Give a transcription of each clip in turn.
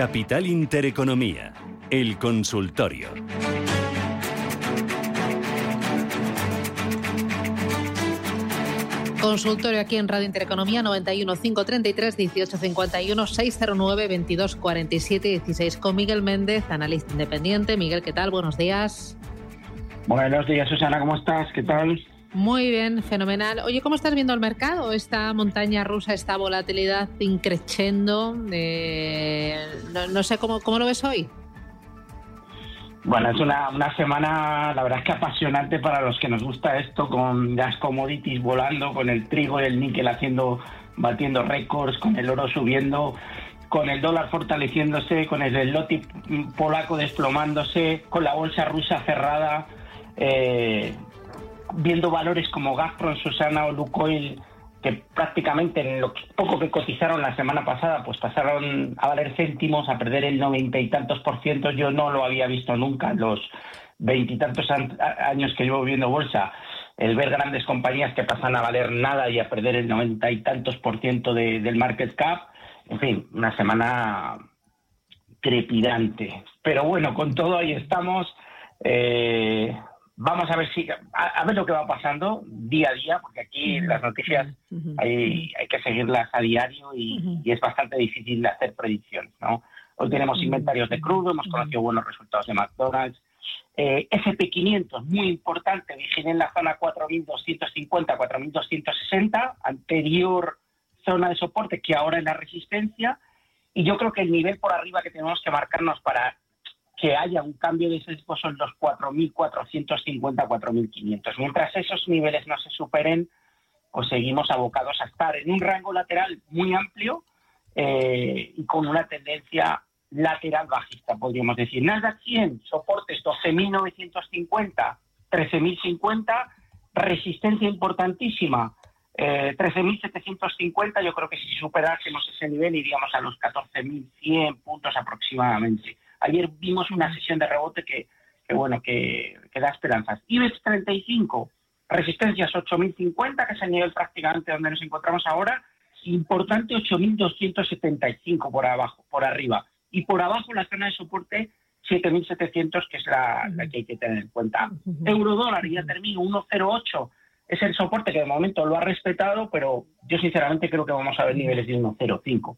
Capital Intereconomía, el consultorio. Consultorio aquí en Radio Intereconomía 91 533 1851 609 22 47 16 con Miguel Méndez, analista independiente. Miguel, ¿qué tal? Buenos días. Buenos días, Susana, ¿cómo estás? ¿Qué tal? Muy bien, fenomenal. Oye, ¿cómo estás viendo el mercado? Esta montaña rusa, esta volatilidad increchendo. Eh, no, sé cómo, cómo lo ves hoy. Bueno, es una, una, semana, la verdad es que apasionante para los que nos gusta esto, con las commodities volando, con el trigo y el níquel haciendo, batiendo récords, con el oro subiendo, con el dólar fortaleciéndose, con el loti polaco desplomándose, con la bolsa rusa cerrada, eh, viendo valores como Gazprom, Susana o Lukoil que prácticamente en lo poco que cotizaron la semana pasada, pues pasaron a valer céntimos, a perder el noventa y tantos por ciento. Yo no lo había visto nunca en los veintitantos años que llevo viendo bolsa. El ver grandes compañías que pasan a valer nada y a perder el noventa y tantos por ciento del market cap. En fin, una semana trepidante. Pero bueno, con todo ahí estamos. Eh, Vamos a ver si a, ver lo que va pasando día a día, porque aquí las noticias hay, hay, que seguirlas a diario y, es bastante difícil de hacer predicciones. ¿no? Hoy tenemos inventarios de crudo, hemos conocido buenos resultados de McDonald's. Eh, SP500, muy importante, vigila en la zona 4.250, 4.260, anterior zona de soporte que ahora es la resistencia. Y yo creo que el nivel por arriba que tenemos que marcarnos para que haya un cambio de sesgo son los 4.450, 4.500. Mientras esos niveles no se superen, pues seguimos abocados a estar en un rango lateral muy amplio eh, y con una tendencia lateral bajista, podríamos decir. Nasdaq 100, soportes 12.950, 13.050, resistencia importantísima, 13.750, eh, yo creo que si superásemos ese nivel iríamos a los 14.100 puntos aproximadamente. Ayer vimos una sesión de rebote que, bueno, que, da esperanzas. IBEX 35, resistencias 8.050, que es el nivel prácticamente donde nos encontramos ahora. Importante 8.275 por abajo, por arriba. Y por abajo la zona de soporte 7.700, que es la, que hay que tener en cuenta. Euro dólar, ya termino, 1.08 es el soporte que de momento lo ha respetado, pero yo sinceramente creo que vamos a ver niveles de 1.05.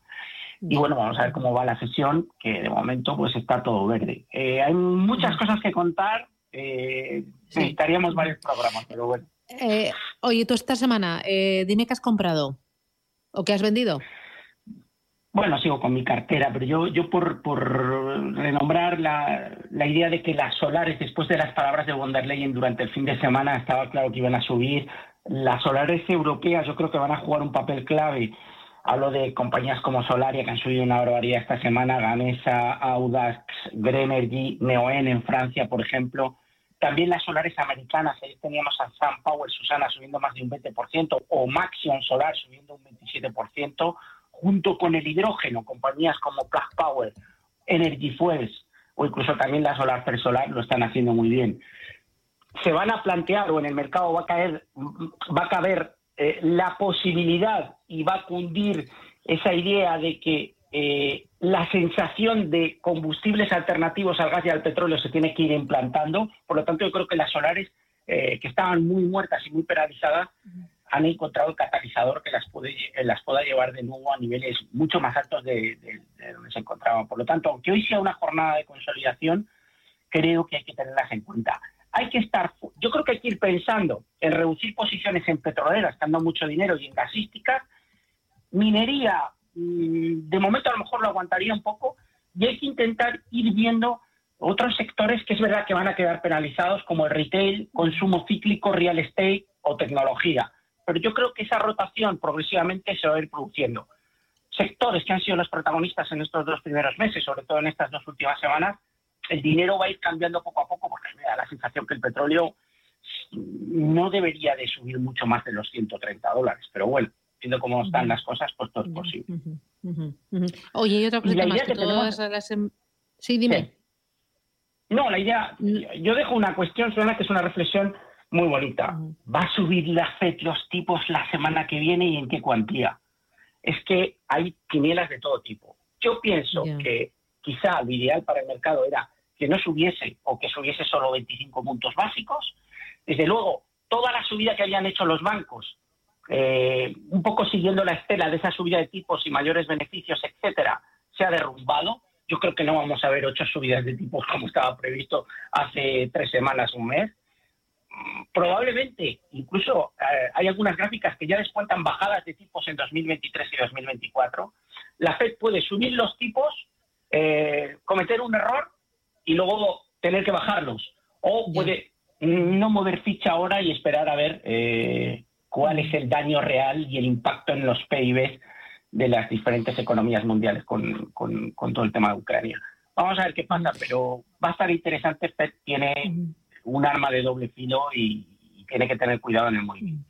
Y bueno, vamos a ver cómo va la sesión, que de momento pues está todo verde. Eh, hay muchas cosas que contar, eh, necesitaríamos varios programas, pero bueno. Eh, oye, tú esta semana, eh, dime qué has comprado o qué has vendido. Bueno, sigo con mi cartera, pero yo, yo por, por renombrar la, la, idea de que las solares, después de las palabras de von der Leyen durante el fin de semana, estaba claro que iban a subir. Las solares europeas yo creo que van a jugar un papel clave Hablo de compañías como Solaria, que han subido una barbaridad esta semana, Gamesa, Audax, Grenergy, Neoen en Francia, por ejemplo. También las solares americanas, ahí teníamos a Sun Power, Susana, subiendo más de un 20%, o Maxion Solar subiendo un 27%, junto con el hidrógeno, compañías como Plug Power, Energy Fuels, o incluso también la Solar Solar lo están haciendo muy bien. Se van a plantear, o en el mercado va a caer, va a caber eh, la posibilidad y va a cundir esa idea de que eh, la sensación de combustibles alternativos al gas y al petróleo se tiene que ir implantando. Por lo tanto, yo creo que las solares, eh, que estaban muy muertas y muy penalizadas, han encontrado el catalizador que las, puede, las pueda llevar de nuevo a niveles mucho más altos de, de donde se encontraban. Por lo tanto, aunque hoy sea una jornada de consolidación, creo que hay que tenerlas en cuenta hay que estar, yo creo que hay que ir pensando en reducir posiciones en petroleras, que andan mucho dinero, y en gasísticas. Minería, mm, de momento a lo mejor lo aguantaría un poco, y hay que intentar ir viendo otros sectores que es verdad que van a quedar penalizados, como el retail, consumo cíclico, real estate o tecnología. Pero yo creo que esa rotación progresivamente se va a ir produciendo. Sectores que han sido los protagonistas en estos dos primeros meses, sobre todo en estas dos últimas semanas, el dinero va a ir cambiando poco a poco porque me da la sensación que el petróleo no debería de subir mucho más de los 130 dólares. Pero bueno, viendo cómo están las cosas, pues todo es posible. Oye, y otra cosa más, que, todas las... Em-, sí, dime. No, la idea, mm. yo dejo una cuestión, suena que es una reflexión muy bonita. ¿Va a subir la FED los tipos la semana que viene y en qué cuantía? Es que hay quinielas de todo tipo. Yo pienso que quizá lo ideal para el mercado era que no subiese o que subiese solo 25 puntos básicos. Desde luego, toda la subida que habían hecho los bancos, eh, un poco siguiendo la estela de esa subida de tipos y mayores beneficios, etcétera, se ha derrumbado. Yo creo que no vamos a ver ocho subidas de tipos como estaba previsto hace tres semanas, un mes. Probablemente, incluso eh, hay algunas gráficas que ya descuentan bajadas de tipos en 2023 y 2024. La Fed puede subir los tipos, eh, cometer un error y luego tener que bajarlos. O puede no mover ficha ahora y esperar a ver eh, cuál es el daño real y el impacto en los PIB de las diferentes economías mundiales con, con, todo el tema de Ucrania. Vamos a ver qué pasa, pero va a estar interesante. Fed tiene un arma de doble filo y, tiene que tener cuidado en el movimiento.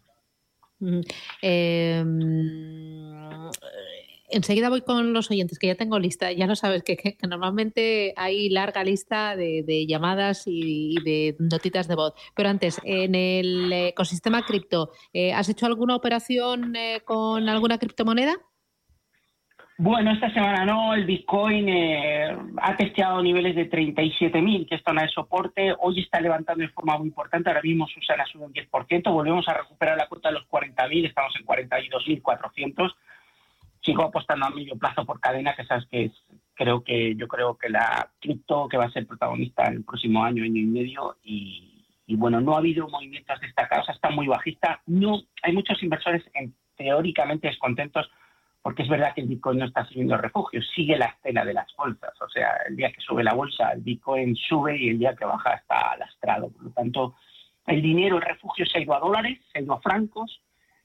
Eh, enseguida voy con los oyentes, que ya tengo lista, ya lo sabes, que, normalmente hay larga lista de, llamadas y, de notitas de voz. Pero antes, en el ecosistema cripto, eh, ¿has hecho alguna operación eh, con alguna criptomoneda? Bueno, esta semana no, el Bitcoin eh, ha testeado niveles de 37.000, que es zona de soporte, hoy está levantando de forma muy importante, ahora mismo Susana sube un 10%, volvemos a recuperar la cuota de los 40.000, estamos en 42.400, sigo apostando a medio plazo por cadena, que sabes que es, creo que yo creo que la cripto que va a ser protagonista el próximo año, año y medio, y, bueno, no ha habido movimientos destacados, está muy bajista. No, hay muchos inversores en, teóricamente descontentos porque es verdad que el Bitcoin no está siguiendo refugio, sigue la escena de las bolsas. O sea, el día que sube la bolsa, el Bitcoin sube y el día que baja está lastrado. Por lo tanto, el dinero, el refugio se ha ido a dólares, se ha ido a francos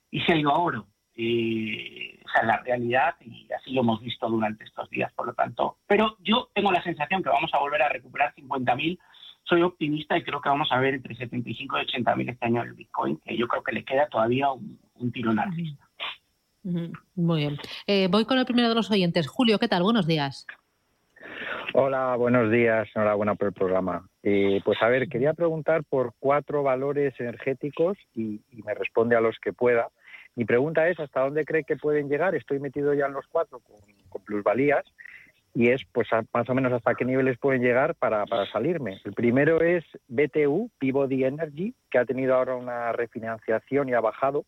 y se ha ido a oro. Eh, esa es la realidad y así lo hemos visto durante estos días, por lo tanto. Pero yo tengo la sensación que vamos a volver a recuperar 50.000. Soy optimista y creo que vamos a ver entre 75 y 80.000 este año el Bitcoin, que yo creo que le queda todavía un, un tirón alcista. Muy bien. Eh, voy con el primero de los oyentes. Julio, ¿qué tal? Buenos días. Hola, buenos días. Enhorabuena por el programa. Eh, pues a ver, quería preguntar por cuatro valores energéticos y me responde a los que pueda. Mi pregunta es, ¿hasta dónde cree que pueden llegar? Estoy metido ya en los cuatro con, plusvalías y es pues más o menos hasta qué niveles pueden llegar para, salirme. El primero es BTU, Peabody Energy, que ha tenido ahora una refinanciación y ha bajado,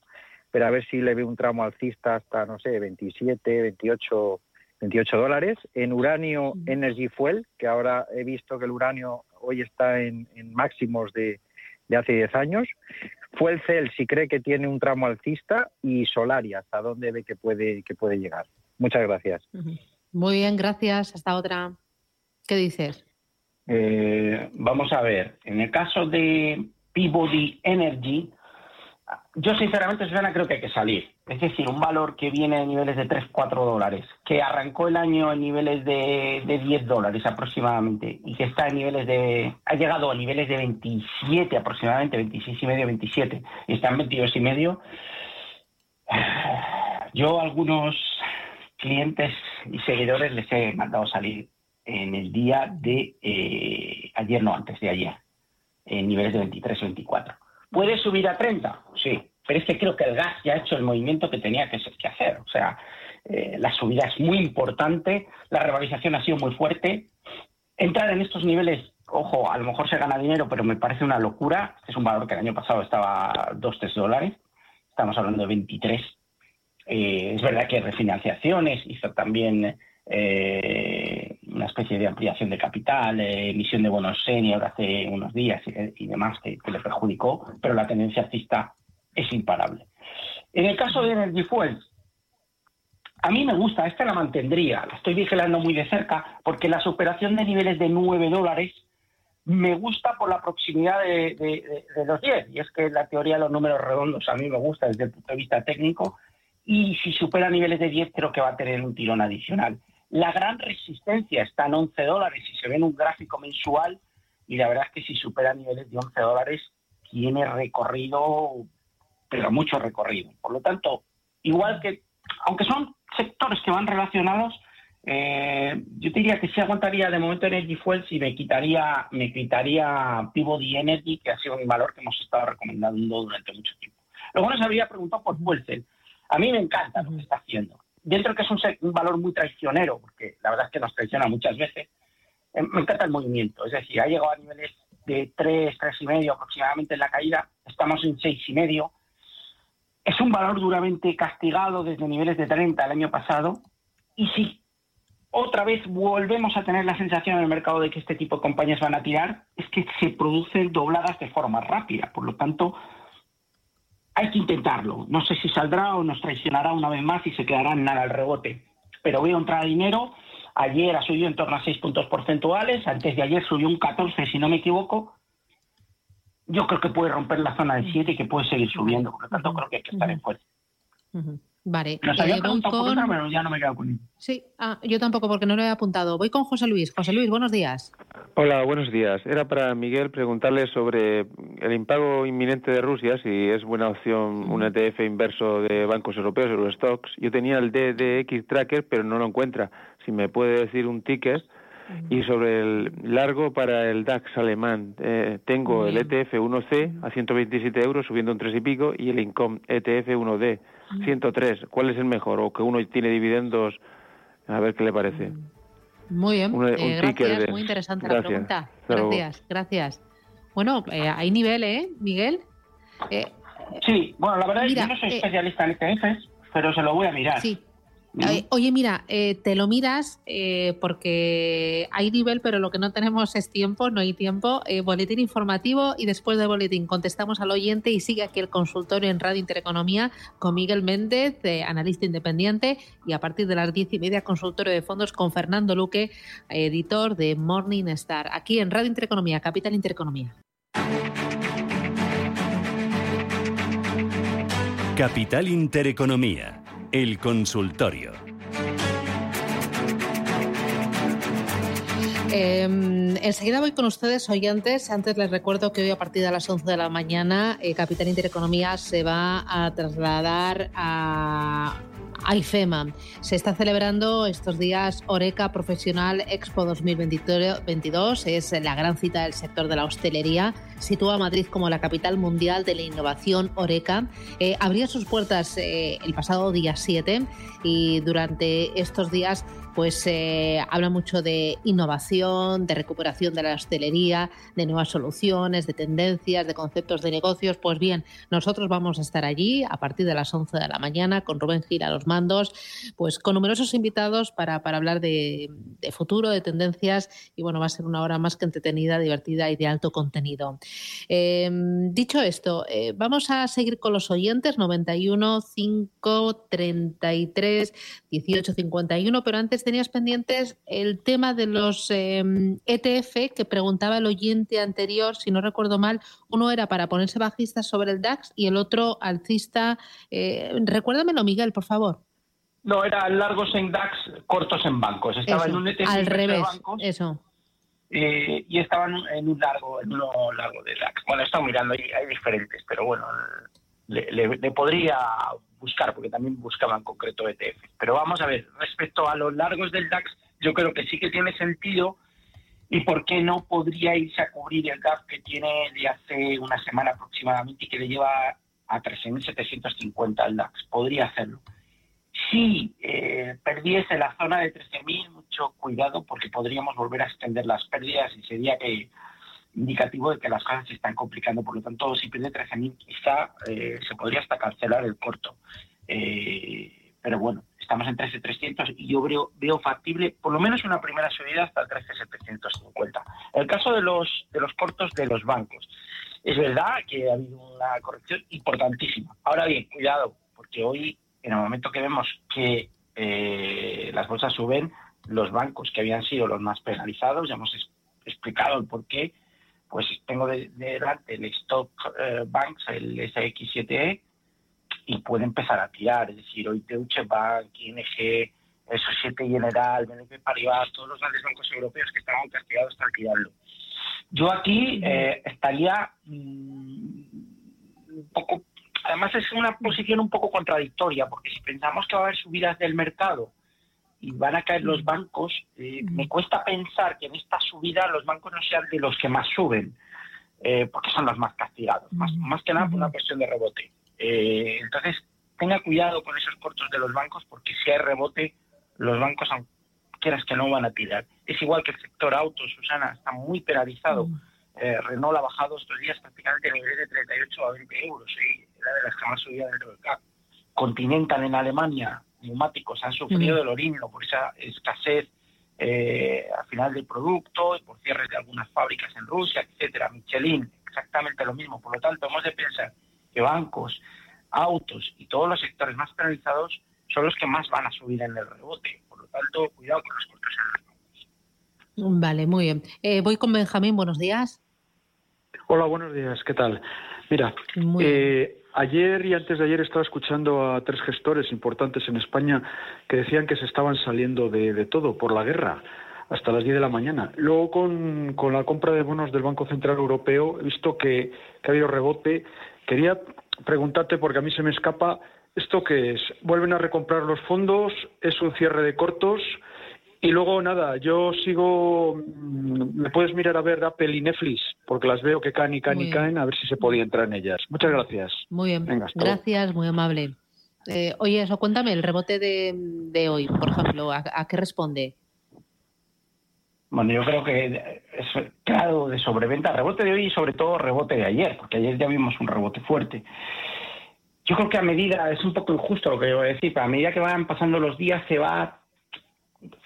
pero a ver si le ve un tramo alcista hasta, no sé, 27, 28, 28 dólares. En Uranio Energy Fuel, que ahora he visto que el uranio hoy está en, máximos de, de hace 10 años. Fue el CEL si cree que tiene un tramo alcista y Solaria, hasta dónde ve que puede, que puede llegar. Muchas gracias. Muy bien, gracias. Hasta otra. ¿Qué dices? Eh, vamos a ver, en el caso de Peabody Energy, yo sinceramente, Susana, creo que hay que salir. Es decir, un valor que viene de niveles de 3, 4 dólares, que arrancó el año en niveles de, de 10 dólares aproximadamente y que está en niveles de... ha llegado a niveles de 27 aproximadamente, 26 y medio, 27, y está en 22 y medio. Yo a algunos clientes y seguidores les he mandado salir en el día de eh, ayer, no, antes de ayer, en niveles de 23 o 24 ¿Puede subir a 30? Sí, pero es que creo que el gas ya ha hecho el movimiento que tenía que, hacer. O sea, eh, la subida es muy importante, la revalorización ha sido muy fuerte. Entrar en estos niveles, ojo, a lo mejor se gana dinero, pero me parece una locura. Este es un valor que el año pasado estaba a 2-3 dólares, estamos hablando de 23. Eh, es verdad que refinanciaciones, hizo también eh, una especie de ampliación de capital, eh, emisión de bonos senior hace unos días y, demás que, le perjudicó, pero la tendencia alcista es imparable. En el caso de Energy Fuels, a mí me gusta, esta la mantendría, la estoy vigilando muy de cerca, porque la superación de niveles de 9 dólares me gusta por la proximidad de, de, los 10, y es que la teoría de los números redondos a mí me gusta desde el punto de vista técnico, y si supera niveles de 10 creo que va a tener un tirón adicional. La gran resistencia está en 11 dólares y se ve en un gráfico mensual y la verdad es que si supera niveles de 11 dólares tiene recorrido, pero mucho recorrido. Por lo tanto, igual que, aunque son sectores que van relacionados, eh, yo diría que sí aguantaría de momento Energy Fuels y me quitaría, me quitaría Peabody Energy, que ha sido un valor que hemos estado recomendando durante mucho tiempo. Luego nos había preguntado por Fuelcel. A mí me encanta lo que está haciendo dentro que es un, valor muy traicionero, porque la verdad es que nos traiciona muchas veces, eh, me encanta el movimiento. Es decir, ha llegado a niveles de 3, tres y medio aproximadamente en la caída, estamos en seis y medio. Es un valor duramente castigado desde niveles de 30 el año pasado. Y si otra vez volvemos a tener la sensación en el mercado de que este tipo de compañías van a tirar, es que se producen dobladas de forma rápida. Por lo tanto, hay que intentarlo. No sé si saldrá o nos traicionará una vez más y se quedará en nada al rebote. Pero veo entrar dinero. Ayer ha subido en torno a 6 puntos porcentuales. Antes de ayer subió un 14, si no me equivoco. Yo creo que puede romper la zona de 7 y que puede seguir subiendo. Por lo tanto, creo que hay que estar en fuerza. Vale. Nos había eh, preguntado con... pero ya no me quedo con él. Sí, ah, yo tampoco porque no lo he apuntado. Voy con José Luis. José Luis, buenos días. Hola, buenos días. Era para Miguel preguntarle sobre el impago inminente de Rusia, si es buena opción un ETF inverso de bancos europeos, Eurostocks. Yo tenía el DDX Tracker, pero no lo encuentra. Si me puede decir un ticket. Y sobre el largo para el DAX alemán, eh, tengo el ETF 1C a 127 euros, subiendo un 3 y pico, y el Income ETF 1D 103. ¿Cuál es el mejor? O que uno tiene dividendos, a ver qué le parece. Muy bien, eh, gracias, muy interesante la pregunta. Gracias, gracias. Bueno, eh, hay nivel, ¿eh, Miguel? sí, bueno, la verdad es que yo no soy especialista en ETFs, pero se lo voy a mirar. Sí, oye, mira, eh, te lo miras eh, porque hay nivel, pero lo que no tenemos es tiempo, no hay tiempo. Eh, boletín informativo y después del boletín contestamos al oyente y sigue aquí el consultorio en Radio Intereconomía con Miguel Méndez, analista independiente, y a partir de las diez y media consultorio de fondos con Fernando Luque, editor de Morning Star, aquí en Radio Intereconomía, Capital Intereconomía. Capital Intereconomía el consultorio. Em, enseguida voy con ustedes, oyentes. Antes les recuerdo que hoy a partir de las 11 de la mañana eh, Capital Intereconomía se va a trasladar a IFEMA. Se está celebrando estos días Oreca Profesional Expo 2022. Es la gran cita del sector de la hostelería. Sitúa a Madrid como la capital mundial de la innovación Oreca. Eh, abría sus puertas eh, el pasado día 7 y durante estos días pues se habla mucho de innovación, de recuperación de la hostelería, de nuevas soluciones, de tendencias, de conceptos de negocios. Pues bien, nosotros vamos a estar allí a partir de las 11 de la mañana con Rubén Gil a los mandos, pues con numerosos invitados para, hablar de, futuro, de tendencias y bueno, va a ser una hora más que entretenida, divertida y de alto contenido. Em, dicho esto, eh, vamos a seguir con los oyentes 91 5 33 18 51, pero antes tenías pendientes el tema de los ETF em, e que preguntaba el oyente anterior, si no recuerdo mal, uno era para ponerse bajista sobre el DAX y el otro alcista. Eh, recuérdamelo, Miguel, por favor. No, eran largos en DAX, cortos en bancos. Estaba en un ETF al revés, eso. Eh, y estaban en un largo, en uno largo de DAX. Bueno, estamos mirando, hay, hay diferentes, pero bueno, le, podría buscar, porque también buscaba en concreto ETF. Pero vamos a ver, respecto a los largos del DAX, yo creo que sí que tiene sentido. ¿Y por qué no podría irse a cubrir el gap que tiene de hace una semana aproximadamente y que le lleva a 13.750 el DAX? Podría hacerlo. Si eh, perdiese la zona de 13.000, mucho cuidado porque podríamos volver a extender las pérdidas y sería que indicativo de que las cosas se están complicando. Por lo tanto, si pierde 13.000, quizá eh, se podría hasta cancelar el corto. Eh, pero bueno, estamos en 13.300 y yo veo, veo factible por lo menos una primera subida hasta el 13.750. El caso de los, de los cortos de los bancos. Es verdad que ha habido una corrección importantísima. Ahora bien, cuidado, porque hoy, en el momento que vemos que eh, las bolsas suben, los bancos que habían sido los más penalizados, ya hemos explicado el por qué, pues tengo delante el Stock eh, Banks, el SX7E, y puede empezar a tirar. Es decir, hoy Deutsche Bank, ING, Societe General, BNP Paribas, todos los grandes bancos europeos que estaban castigados están tirarlo. Yo aquí eh, estaría mm, un poco. Además, es una posición un poco contradictoria, porque si pensamos que va a haber subidas del mercado y van a caer los bancos, eh, me cuesta pensar que en esta subida los bancos no sean de los que más suben, eh, porque son los más castigados, más, más que nada por una cuestión de rebote. Eh, entonces, tenga cuidado con esos cortos de los bancos porque si hay rebote, los bancos, quieras que no, van a tirar. Es igual que el sector auto, Susana, está muy penalizado. Renault ha bajado estos días prácticamente a niveles de 38 a 20 euros, y era de las que más subía del mercado. Continental en Alemania, neumáticos, han sufrido del orino por esa escasez eh, al final del producto y por cierres de algunas fábricas en Rusia, etcétera. Michelin, exactamente lo mismo. Por lo tanto, hemos de pensar que bancos, autos y todos los sectores más penalizados son los que más van a subir en el rebote. Por lo tanto, cuidado con los cortos en los bancos. Vale, muy bien. Eh, voy con Benjamín, buenos días. Hola, buenos días, ¿qué tal? Mira, eh, ayer y antes de ayer estaba escuchando a tres gestores importantes en España que decían que se estaban saliendo de, todo por la guerra hasta las 10 de la mañana. Luego, con, con, la compra de bonos del Banco Central Europeo, he visto que, que ha habido rebote. Quería preguntarte, porque a mí se me escapa, ¿esto qué es? ¿Vuelven a recomprar los fondos? ¿Es un cierre de cortos? Y luego, nada, yo sigo. Mm, me puedes mirar a ver Apple y Netflix, porque las veo que caen y caen y caen, a ver si se podía entrar en ellas. Muchas gracias. Muy bien. gracias, muy amable. Eh, oye, eso, cuéntame, el rebote de, hoy, por ejemplo, ¿a, qué responde? Bueno, yo creo que es claro de sobreventa, rebote de hoy y sobre todo rebote de ayer, porque ayer ya vimos un rebote fuerte. Yo creo que a medida, es un poco injusto lo que yo voy a decir, pero a medida que van pasando los días se va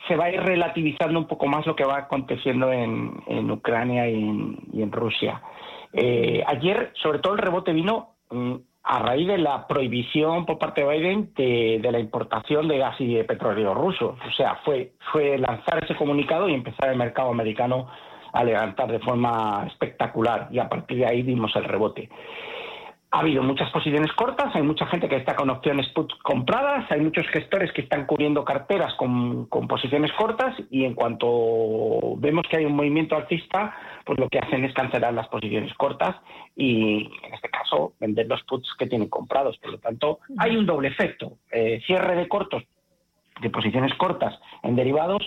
se va a ir relativizando un poco más lo que va aconteciendo en, Ucrania y en, Rusia. Eh, ayer, sobre todo, el rebote vino mm, a raíz de la prohibición por parte de Biden de, la importación de gas y de petróleo ruso. O sea, fue, fue lanzar ese comunicado y empezar el mercado americano a levantar de forma espectacular y a partir de ahí dimos el rebote ha habido muchas posiciones cortas, hay mucha gente que está con opciones put compradas, hay muchos gestores que están cubriendo carteras con, posiciones cortas y en cuanto vemos que hay un movimiento alcista, pues lo que hacen es cancelar las posiciones cortas y en este caso vender los puts que tienen comprados. Por lo tanto, hay un doble efecto, eh, cierre de cortos, de posiciones cortas en derivados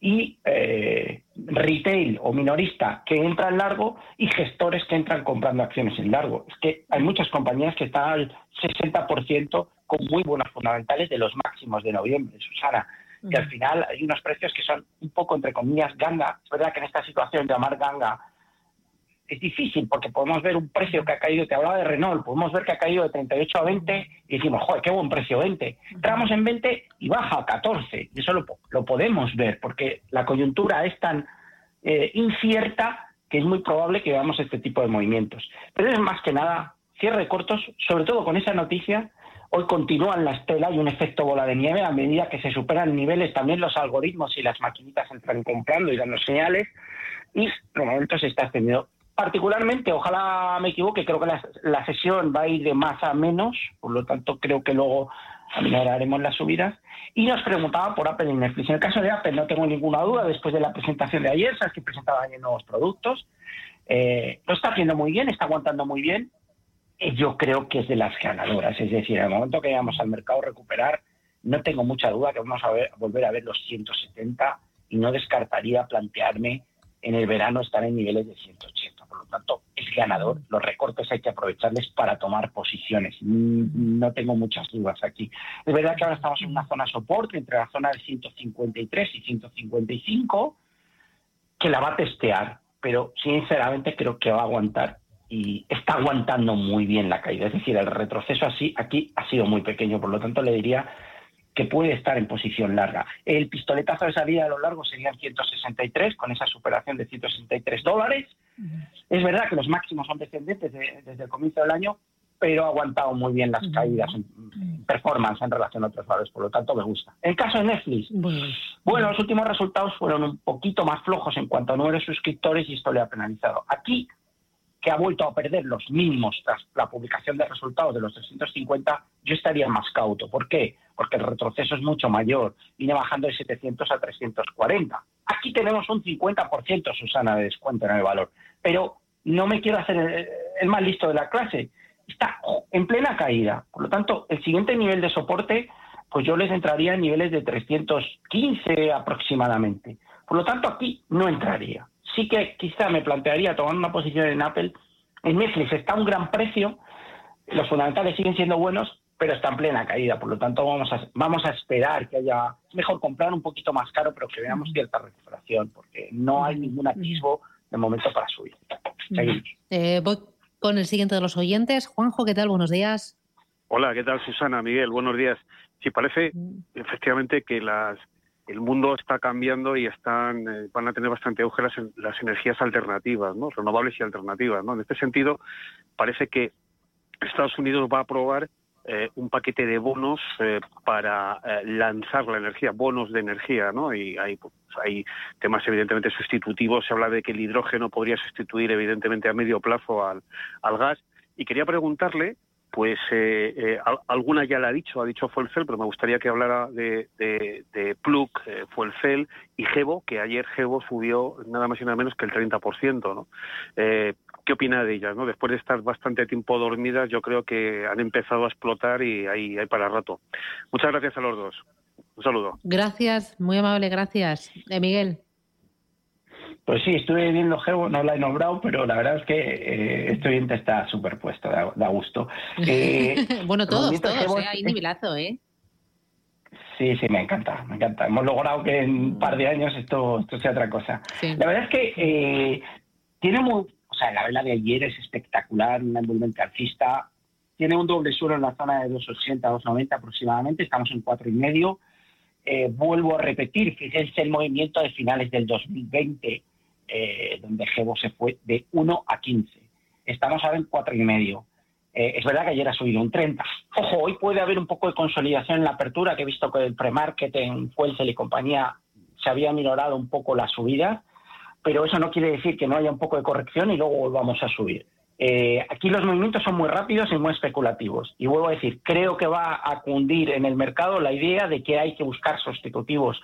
y eh, retail o minorista que entra en largo y gestores que entran comprando acciones en largo. Es que hay muchas compañías que están al 60% con muy buenos fundamentales de los máximos de noviembre, Susana. Que al final hay unos precios que son un poco, entre comillas, ganga. Es verdad que en esta situación llamar ganga es difícil porque podemos ver un precio que ha caído, te hablaba de Renault, podemos ver que ha caído de 38 a 20 y decimos, joder, qué buen precio 20. Entramos en 20 y baja a 14. Y eso lo, lo podemos ver porque la coyuntura es tan eh, incierta que es muy probable que veamos este tipo de movimientos. Pero es más que nada cierre cortos, sobre todo con esa noticia. Hoy continúan la estela y un efecto bola de nieve a medida que se superan niveles, también los algoritmos y las maquinitas entran comprando y dando señales y de momento se está extendiendo particularmente, ojalá me equivoque, creo que la, sesión va a ir de más a menos, por lo tanto creo que luego haremos las subidas. Y nos preguntaba por Apple y Netflix. En el caso de Apple no tengo ninguna duda, después de la presentación de ayer, sabes que presentaba ayer nuevos productos. Eh, lo está haciendo muy bien, está aguantando muy bien. y yo creo que es de las ganadoras, es decir, en el momento que vayamos al mercado a recuperar, no tengo mucha duda que vamos a, ver, volver a ver los 170 y no descartaría plantearme en el verano estar en niveles de 180. Por lo tanto, es ganador. Los recortes hay que aprovecharles para tomar posiciones. Mm, no tengo muchas dudas aquí. Es verdad que ahora estamos en una zona soporte entre la zona de 153 y 155, que la va a testear, pero sinceramente creo que va a aguantar y está aguantando muy bien la caída. Es decir, el retroceso así aquí ha sido muy pequeño, por lo tanto le diría que puede estar en posición larga. El pistoletazo de salida a lo largo serían 163, con esa superación de 163 dólares. Es verdad que los máximos son descendentes desde el comienzo del año, pero ha aguantado muy bien las caídas en performance en relación a otros valores, por lo tanto me gusta. En caso de Netflix, bueno, los últimos resultados fueron un poquito más flojos en cuanto a número de suscriptores y esto le ha penalizado. Aquí que ha vuelto a perder los mínimos tras la publicación de resultados de los 350, yo estaría más cauto. ¿Por qué? Porque el retroceso es mucho mayor, viene bajando de 700 a 340. Aquí tenemos un 50%, Susana, de descuento en el valor. Pero no me quiero hacer el, más listo de la clase. Está en plena caída. Por lo tanto, el siguiente nivel de soporte, pues yo les entraría en niveles de 315 aproximadamente. Por lo tanto, aquí no entraría sí que quizá me plantearía tomar una posición en Apple. En Netflix está un gran precio, los fundamentales siguen siendo buenos, pero está en plena caída. Por lo tanto, vamos a, vamos a esperar que haya, mejor comprar un poquito más caro, pero que veamos cierta recuperación, porque no hay ningún atisbo de momento para subir. Eh, voy con el siguiente de los oyentes. Juanjo, ¿qué tal? Buenos días. Hola, ¿qué tal Susana? Miguel, buenos días. Sí, parece efectivamente que las, el mundo está cambiando y están eh, van a tener bastante auge las, las energías alternativas, ¿no? renovables y alternativas. ¿no? En este sentido, parece que Estados Unidos va a aprobar eh, un paquete de bonos eh, para eh, lanzar la energía, bonos de energía, ¿no? Y hay, pues, hay temas evidentemente sustitutivos. Se habla de que el hidrógeno podría sustituir evidentemente a medio plazo al, al gas. Y quería preguntarle, pues alguna ya la ha dicho, ha dicho Fuelcel, pero me gustaría que hablara de, de, de Plug, Fuelcel y Gebo, que ayer Gebo subió nada más y nada menos que el 30%, ¿no? ¿Qué opina de ellas? ¿no? Después de estar bastante tiempo dormidas, yo creo que han empezado a explotar y hay, hay para rato. Muchas gracias a los dos. Un saludo. Gracias, muy amable, gracias. Eh, Miguel. Pues sí, estuve viendo Gebo, no la he nombrado, pero la verdad es que eh, este oyente está superpuesto, da, da gusto. Eh, bueno, todos, todos, ¿eh? hay nivelazo, ¿eh? Sí, sí, me encanta, me encanta. Hemos logrado que en un par de años esto, esto sea otra cosa. La verdad es que eh, tiene muy, sea, la vela de ayer es espectacular, un envolvente alcista. Tiene un doble suelo en la zona de 2,80, 2,90 aproximadamente. Estamos en cuatro y medio. Eh, vuelvo a repetir, fíjense el movimiento de finales del 2020, eh, donde Gebo se fue de 1 a 15. Estamos ahora en cuatro y medio. Eh, es verdad que ayer ha subido un 30. Ojo, hoy puede haber un poco de consolidación en la apertura, que he visto que el pre-market en Fuelcel y compañía se había minorado un poco la subida pero eso no quiere decir que no haya un poco de corrección y luego volvamos a subir. Eh, aquí los movimientos son muy rápidos y muy especulativos. Y vuelvo a decir, creo que va a cundir en el mercado la idea de que hay que buscar sustitutivos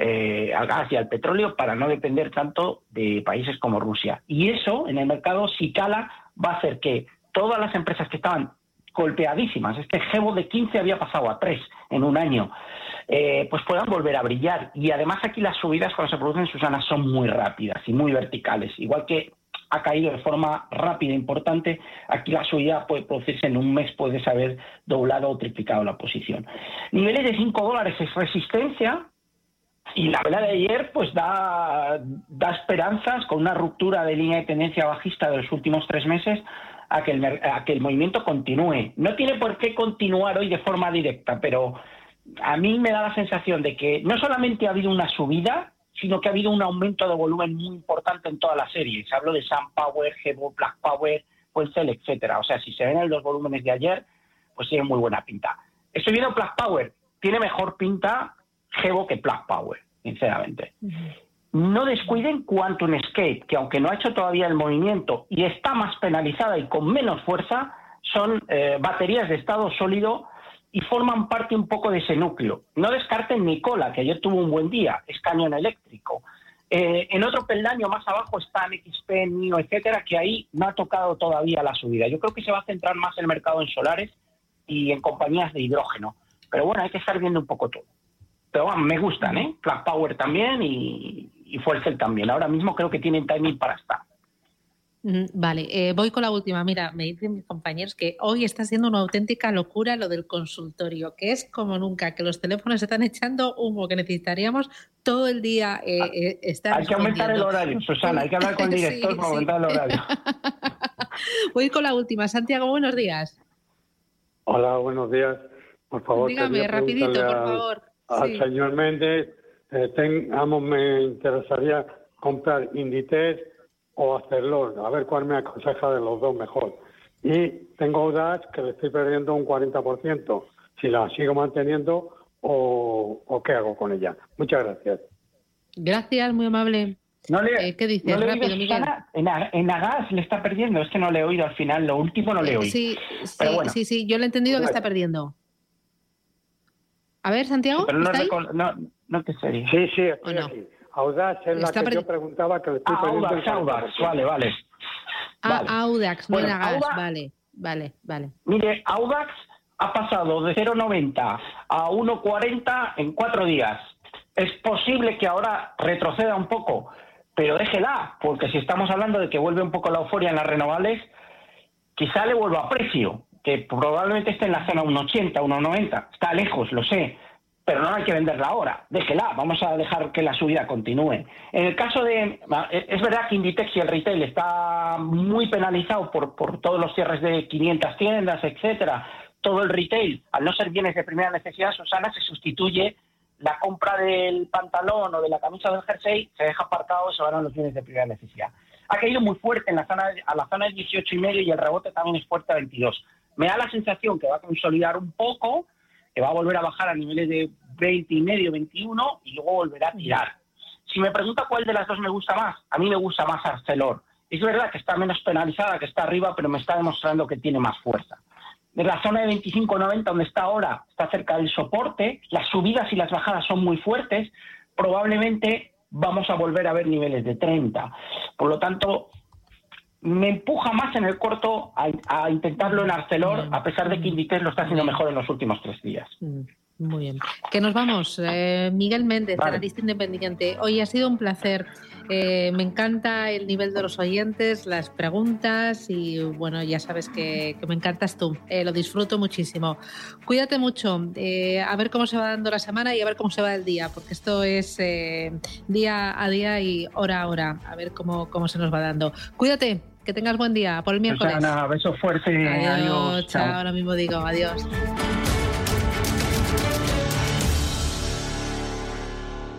eh, al gas y al petróleo para no depender tanto de países como Rusia. Y eso en el mercado, si cala, va a hacer que todas las empresas que estaban golpeadísimas, este Gebo de 15 había pasado a 3 en un año, eh, pues puedan volver a brillar. Y además aquí las subidas cuando se producen, Susana, son muy rápidas y muy verticales. Igual que ha caído de forma rápida e importante, aquí la subida puede producirse en un mes, puedes haber doblado o triplicado la posición. Niveles de 5 dólares es resistencia, y la vela de ayer pues da, da esperanzas con una ruptura de línea de tendencia bajista de los últimos tres meses a que, el, a que el movimiento continúe. No tiene por qué continuar hoy de forma directa, pero a mí me da la sensación de que no solamente ha habido una subida, sino que ha habido un aumento de volumen muy importante en toda la serie. Se Hablo de Sun Power, Gebo, Black Power, Fuelcel, etcétera. O sea, si se ven en los volúmenes de ayer, pues tiene muy buena pinta. Estoy viendo Black Power, tiene mejor pinta Gebo que Black Power, sinceramente. No descuiden Quantum Escape, que aunque no ha hecho todavía el movimiento y está más penalizada y con menos fuerza, son eh, baterías de estado sólido y forman parte un poco de ese núcleo. No descarten Nicola, que ayer tuvo un buen día, es cañón eléctrico. Eh, en otro peldaño más abajo están XP, NIO, etcétera, que ahí no ha tocado todavía la subida. Yo creo que se va a centrar más el mercado en solares y en compañías de hidrógeno. Pero bueno, hay que estar viendo un poco todo. Pero bueno, me gustan, ¿eh? Flat Power también y, y Fuercel también. Ahora mismo creo que tienen timing para estar. Vale, eh, voy con la última. Mira, me dicen mis compañeros que hoy está siendo una auténtica locura lo del consultorio, que es como nunca, que los teléfonos están echando humo, que necesitaríamos todo el día eh, ah, eh, estar. Hay que aumentar el horario, Susana, hay que hablar con el director para aumentar el horario. voy con la última. Santiago, buenos días. Hola, buenos días. Por favor, dígame rapidito, por favor. Al señor Méndez, tengamos, me interesaría comprar Inditex o hacerlo, a ver cuál me aconseja de los dos mejor. Y tengo dudas que le estoy perdiendo un 40%, si la sigo manteniendo o, qué hago con ella. Muchas gracias. Gracias, muy amable. No le, eh, ¿Qué dices? Rápido, Miguel. En, Agas le está perdiendo, es que no le he oído al final, lo último no le he oído. Sí, sí, sí, yo le he entendido que está perdiendo. A ver, Santiago. Pero no, no, no, te sé. Sí, sí, estoy aquí. Audax es la que yo preguntaba que le estoy ah, Audax, Audax, vale, vale. Ah, Audax, no era gas, vale, vale, vale. Mire, Audax ha pasado de 0,90 a 1,40 en cuatro días. Es posible que ahora retroceda un poco, pero déjela, porque si estamos hablando de que vuelve un poco la euforia en las renovables, quizá le vuelva a precio. que probablemente esté en la zona 1,80, 1,90. Está lejos, lo sé, pero no hay que venderla ahora. Déjela, vamos a dejar que la subida continúe. En el caso de. Es verdad que Inditex y el retail está muy penalizado por, por todos los cierres de 500 tiendas, etcétera. Todo el retail, al no ser bienes de primera necesidad, Susana, se sustituye la compra del pantalón o de la camisa del jersey, se deja apartado y se van a los bienes de primera necesidad ha caído muy fuerte en la zona, a la zona de 18 y medio y el rebote también es fuerte a 22. Me da la sensación que va a consolidar un poco, que va a volver a bajar a niveles de 20 y medio, 21 y luego volverá a tirar. Si me pregunta cuál de las dos me gusta más, a mí me gusta más Arcelor. Es verdad que está menos penalizada, que está arriba, pero me está demostrando que tiene más fuerza. En la zona de 25-90, donde está ahora, está cerca del soporte, las subidas y las bajadas son muy fuertes, probablemente vamos a volver a ver niveles de 30. Por lo tanto, me empuja más en el corto a, intentarlo en Arcelor, a pesar de que Inditex lo está haciendo mejor en los últimos tres días. Muy bien. Que nos vamos. Eh, Miguel Méndez, vale. analista independiente. Hoy ha sido un placer. Eh, me encanta el nivel de los oyentes, las preguntas y bueno, ya sabes que, me encantas tú. Eh, lo disfruto muchísimo. Cuídate mucho. a ver cómo se va dando la semana y a ver cómo se va el día, porque esto es día a día y hora a hora. A ver cómo, cómo se nos va dando. Cuídate. Que tengas buen día por el miércoles. beso fuerte. Adiós. chao. Ahora mismo digo adiós.